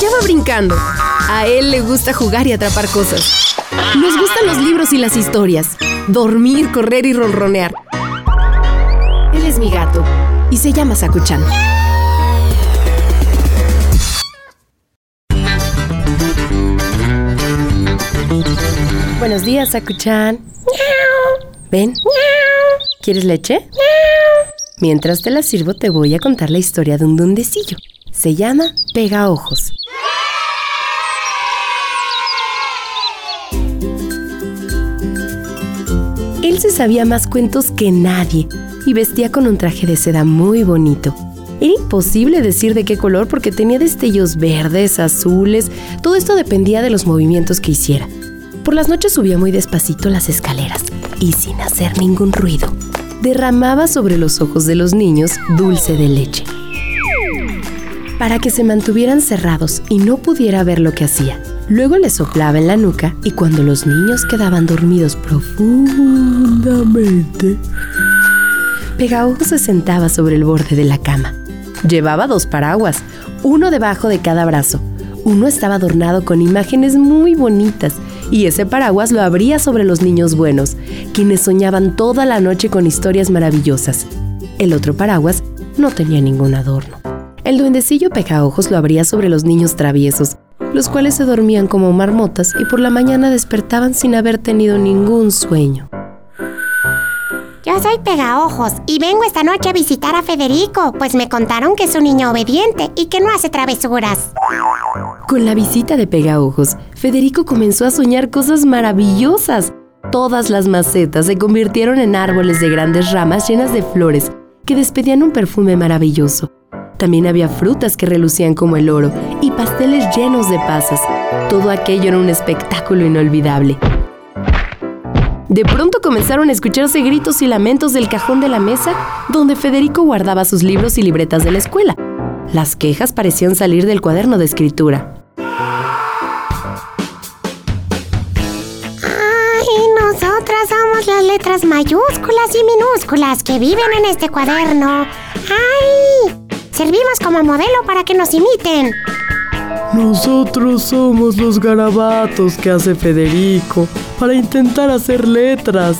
hallaba brincando. A él le gusta jugar y atrapar cosas. Nos gustan los libros y las historias. Dormir, correr y ronronear. Él es mi gato y se llama Sakuchan. Buenos días, Sakuchan. Ven. ¿Quieres leche? Mientras te la sirvo, te voy a contar la historia de un dundecillo. Se llama Pega Ojos. Él se sabía más cuentos que nadie y vestía con un traje de seda muy bonito. Era imposible decir de qué color porque tenía destellos verdes, azules, todo esto dependía de los movimientos que hiciera. Por las noches subía muy despacito las escaleras y sin hacer ningún ruido, derramaba sobre los ojos de los niños dulce de leche. Para que se mantuvieran cerrados y no pudiera ver lo que hacía. Luego le soplaba en la nuca y cuando los niños quedaban dormidos profundamente, Pegaojo se sentaba sobre el borde de la cama. Llevaba dos paraguas, uno debajo de cada brazo. Uno estaba adornado con imágenes muy bonitas y ese paraguas lo abría sobre los niños buenos, quienes soñaban toda la noche con historias maravillosas. El otro paraguas no tenía ningún adorno. El duendecillo Pegaojos lo abría sobre los niños traviesos, los cuales se dormían como marmotas y por la mañana despertaban sin haber tenido ningún sueño. Yo soy Pegaojos y vengo esta noche a visitar a Federico, pues me contaron que es un niño obediente y que no hace travesuras. Con la visita de Pegaojos, Federico comenzó a soñar cosas maravillosas. Todas las macetas se convirtieron en árboles de grandes ramas llenas de flores que despedían un perfume maravilloso. También había frutas que relucían como el oro y pasteles llenos de pasas. Todo aquello era un espectáculo inolvidable. De pronto comenzaron a escucharse gritos y lamentos del cajón de la mesa donde Federico guardaba sus libros y libretas de la escuela. Las quejas parecían salir del cuaderno de escritura. Ay, nosotras somos las letras mayúsculas y minúsculas que viven en este cuaderno. ¡Ay! Servimos como modelo para que nos imiten. Nosotros somos los garabatos que hace Federico para intentar hacer letras.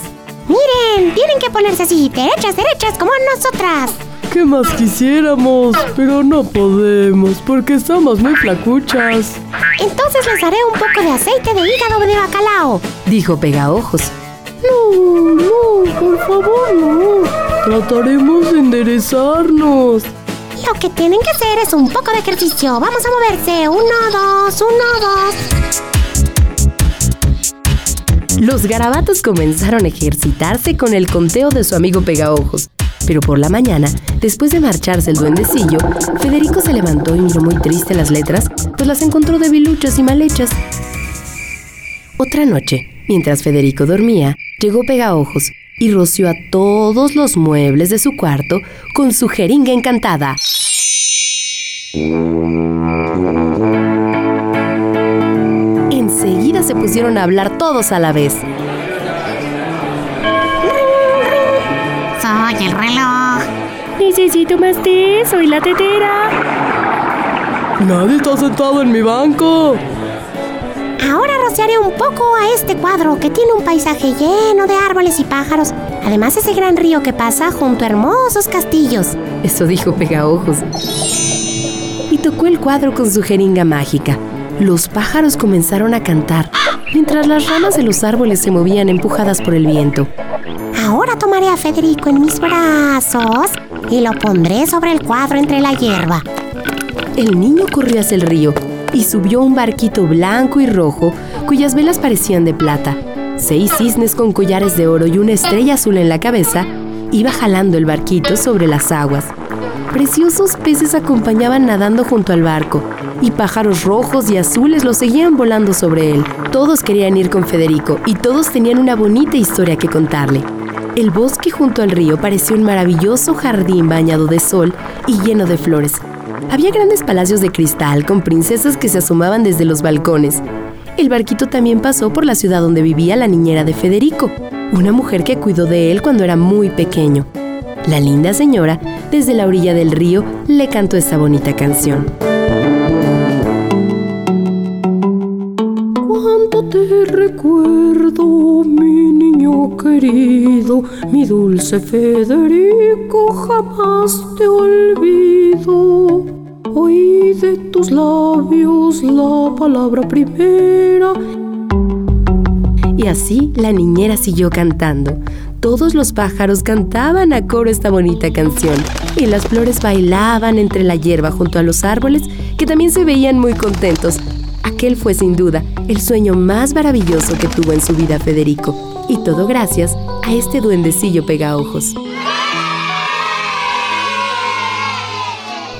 Miren, tienen que ponerse así, derechas, derechas, como nosotras. ¿Qué más quisiéramos? Pero no podemos porque estamos muy flacuchas. Entonces les haré un poco de aceite de hígado de bacalao. Dijo Pegaojos. No, no, por favor, no. Trataremos de enderezarnos. Lo que tienen que hacer es un poco de ejercicio. Vamos a moverse. Uno, dos, uno, dos. Los garabatos comenzaron a ejercitarse con el conteo de su amigo Pegaojos. Pero por la mañana, después de marcharse el duendecillo, Federico se levantó y miró muy triste las letras, pues las encontró debiluchas y mal hechas. Otra noche, mientras Federico dormía, llegó Pegaojos y roció a todos los muebles de su cuarto con su jeringa encantada. Enseguida se pusieron a hablar todos a la vez. Soy el reloj. Necesito más té, soy la tetera. Nadie está sentado en mi banco. Ahora rociaré un poco a este cuadro que tiene un paisaje lleno de árboles y pájaros. Además, ese gran río que pasa junto a hermosos castillos. Eso dijo Pegaojos. Y tocó el cuadro con su jeringa mágica. Los pájaros comenzaron a cantar, mientras las ramas de los árboles se movían empujadas por el viento. Ahora tomaré a Federico en mis brazos y lo pondré sobre el cuadro entre la hierba. El niño corrió hacia el río y subió un barquito blanco y rojo cuyas velas parecían de plata. Seis cisnes con collares de oro y una estrella azul en la cabeza iba jalando el barquito sobre las aguas. Preciosos peces acompañaban nadando junto al barco y pájaros rojos y azules lo seguían volando sobre él. Todos querían ir con Federico y todos tenían una bonita historia que contarle. El bosque junto al río parecía un maravilloso jardín bañado de sol y lleno de flores. Había grandes palacios de cristal con princesas que se asomaban desde los balcones. El barquito también pasó por la ciudad donde vivía la niñera de Federico, una mujer que cuidó de él cuando era muy pequeño. La linda señora, desde la orilla del río, le cantó esta bonita canción. Cuánto te recuerdo, querido, mi dulce Federico, jamás te olvido. Oí de tus labios la palabra primera. Y así la niñera siguió cantando. Todos los pájaros cantaban a coro esta bonita canción y las flores bailaban entre la hierba junto a los árboles que también se veían muy contentos. Aquel fue sin duda el sueño más maravilloso que tuvo en su vida Federico y todo gracias a este duendecillo pegaojos.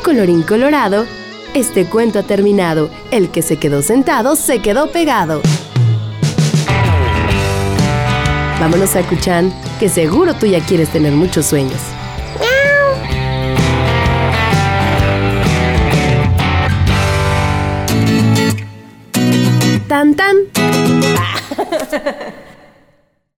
Colorín colorado, este cuento ha terminado. El que se quedó sentado se quedó pegado. Vámonos a Cuchán, que seguro tú ya quieres tener muchos sueños. Tan tan.